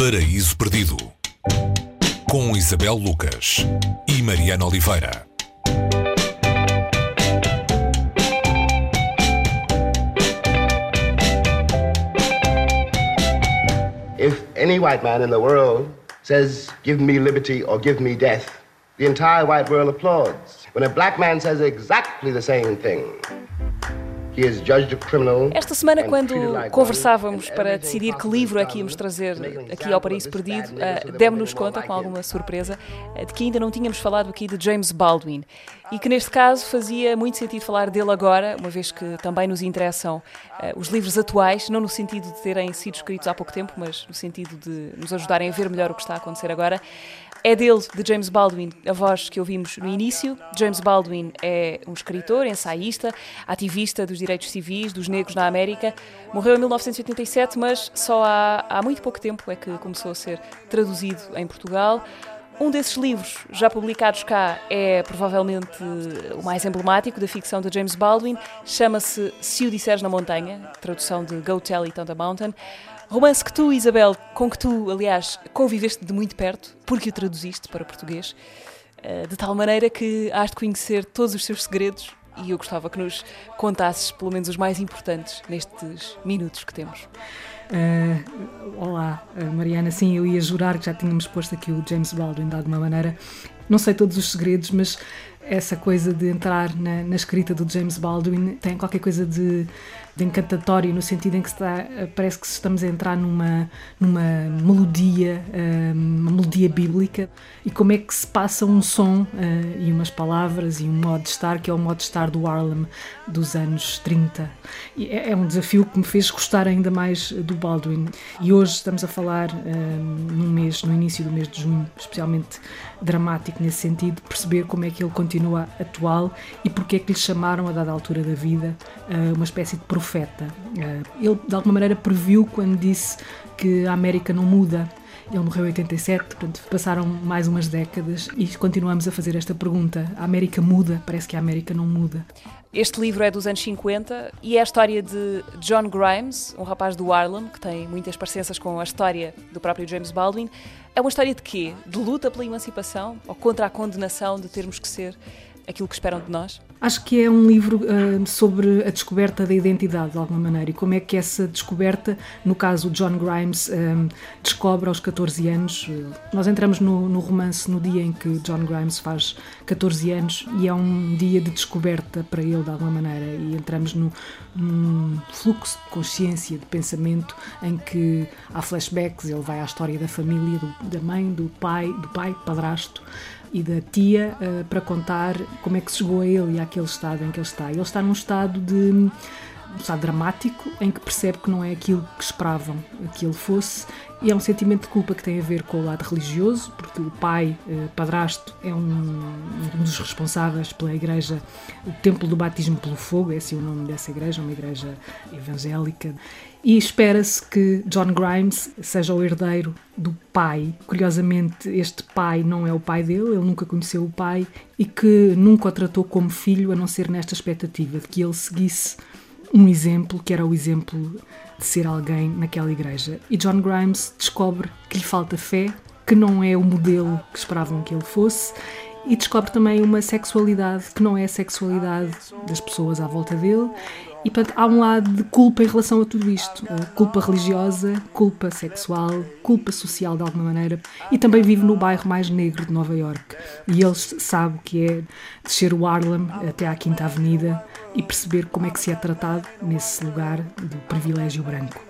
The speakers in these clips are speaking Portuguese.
Paraíso Perdido com Isabel Lucas e Mariana Oliveira. If any white man in the world says, give me liberty or give me death, the entire white world applauds. When a black man says exactly the same thing, Esta semana, and quando conversávamos para decidir que livro é que íamos trazer aqui ao Paraíso Perdido, that demos-nos conta, com alguma surpresa, eh, de que ainda não tínhamos falado aqui de James Baldwin. E que neste caso fazia muito sentido falar dele agora, uma vez que também nos interessam eh, os livros atuais, não no sentido de terem sido escritos há pouco tempo, mas no sentido de nos ajudarem a ver melhor o que está a acontecer agora. É dele, de James Baldwin, a voz que ouvimos no início. James Baldwin é um escritor, ensaísta, ativista dos direitos civis dos negros na América. Morreu em 1987, mas só há, há muito pouco tempo é que começou a ser traduzido em Portugal. Um desses livros já publicados cá é provavelmente o mais emblemático da ficção de James Baldwin. Chama-se Se o Disseres na Montanha, tradução de Go Tell It on the Mountain. Romance que tu, Isabel, com que tu, aliás, conviveste de muito perto, porque o traduziste para português, eh, de tal maneira que has de conhecer todos os seus segredos e eu gostava que nos contasses pelo menos os mais importantes nestes minutos que temos. Uh, olá, uh, Mariana. Sim, eu ia jurar que já tínhamos posto aqui o James Baldwin de alguma maneira. Não sei todos os segredos, mas essa coisa de entrar na, na escrita do James Baldwin tem qualquer coisa de, de encantatório no sentido em que está, parece que estamos a entrar numa, numa melodia, uh, uma melodia bíblica e como é que se passa um som e umas palavras e um modo de estar que é o modo de estar do Harlem dos anos 30. E é, é um desafio que me fez gostar ainda mais do Baldwin. E hoje estamos a falar um, num mês, no início do mês de junho, especialmente dramático nesse sentido, perceber como é que ele continua atual e porque é que lhe chamaram a dada altura da vida uh, uma espécie de profeta. Uh, ele de alguma maneira previu quando disse que a América não muda, ele morreu em 87, portanto passaram mais umas décadas e continuamos a fazer esta pergunta. A América muda? Parece que a América não muda. Este livro é dos anos 50 e é a história de John Grimes, um rapaz do Harlem que tem muitas parecenças com a história do próprio James Baldwin. É uma história de quê? De luta pela emancipação ou contra a condenação de termos que ser aquilo que esperam de nós? Acho que é um livro uh, sobre a descoberta da identidade, de alguma maneira, e como é que essa descoberta, no caso o John Grimes, um, descobre aos 14 anos. Nós entramos no, no, romance no dia em que John Grimes faz 14 anos e é um dia de descoberta para ele, de alguma maneira, e entramos num fluxo de consciência, de pensamento, em que há flashbacks, ele vai à história da família, do, da mãe, do pai, do pai, padrasto e da tia uh, para contar como é que chegou a ele e àquele estado em que ele está. Ele está num estado de um estado dramático em que percebe que não é aquilo que esperavam que ele fosse e é um sentimento de culpa que tem a ver com o lado religioso, porque o pai, eh, padrasto, é um, um, dos responsáveis pela igreja, o Templo do Batismo pelo Fogo, é assim o nome dessa igreja, uma igreja evangélica. E espera-se que John Grimes seja o herdeiro do pai. Curiosamente, este pai não é o pai dele, ele nunca conheceu o pai e que nunca o tratou como filho, a não ser nesta expectativa de que ele seguisse um exemplo, que era o exemplo de ser alguém naquela igreja. E John Grimes descobre que lhe falta fé, que não é o modelo que esperavam que ele fosse, e descobre também uma sexualidade que não é a sexualidade das pessoas à volta dele. E portanto, há um lado de culpa em relação a tudo isto: culpa religiosa, culpa sexual, culpa social de alguma maneira. E também vive no bairro mais negro de Nova York. E ele sabe que é descer o Harlem até à Quinta Avenida e perceber como é que se é tratado nesse lugar do privilégio branco.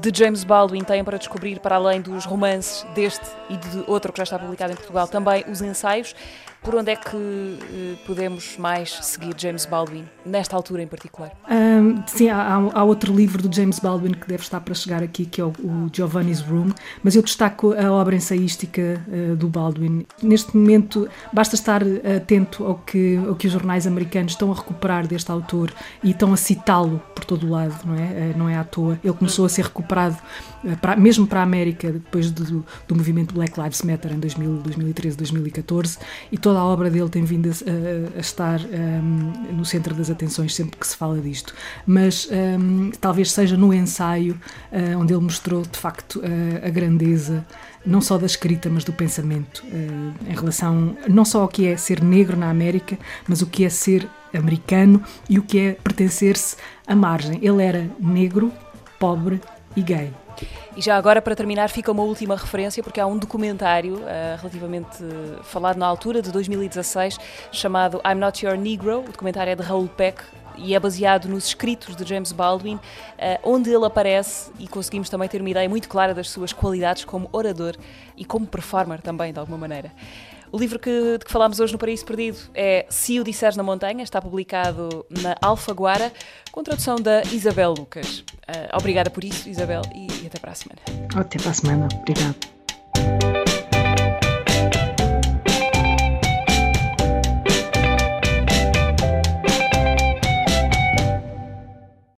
De James Baldwin tem para descobrir, para além dos romances deste e de outro que já está publicado em Portugal, também os ensaios. Por onde é que uh, podemos mais seguir James Baldwin, nesta altura em particular? Sim, há, há, outro livro do James Baldwin que deve estar para chegar aqui, que é o, o Giovanni's Room, mas eu destaco a obra ensaística uh, do Baldwin. Neste momento, basta estar atento ao que, ao que os jornais americanos estão a recuperar deste autor e estão a citá-lo por todo o lado, não é? Uh, não é à toa. Ele começou a ser recuperado, para, mesmo para a América, depois do, do movimento Black Lives Matter em 2000, 2013, 2014, e toda a obra dele tem vindo a, a estar um, no centro das atenções sempre que se fala disto. Mas um, talvez seja no ensaio uh, onde ele mostrou de facto uh, a grandeza não só da escrita, mas do pensamento, uh, em relação não só ao que é ser negro na América, mas o que é ser americano e o que é pertencer-se à margem. Ele era negro, pobre e gay. E já agora, para terminar, fica uma última referência, porque há um documentário uh, relativamente uh, falado na altura, de 2016, chamado I'm Not Your Negro. O documentário é de Raoul Peck e é baseado nos escritos de James Baldwin, uh, onde ele aparece e conseguimos também ter uma ideia muito clara das suas qualidades como orador e como performer também, de alguma maneira. O livro que, de que falámos hoje no Paraíso Perdido é Se o Disseres na Montanha, está publicado na Alfaguara, com tradução da Isabel Lucas. Uh, obrigada por isso, Isabel, e, até para a semana. Até para a semana. Obrigada.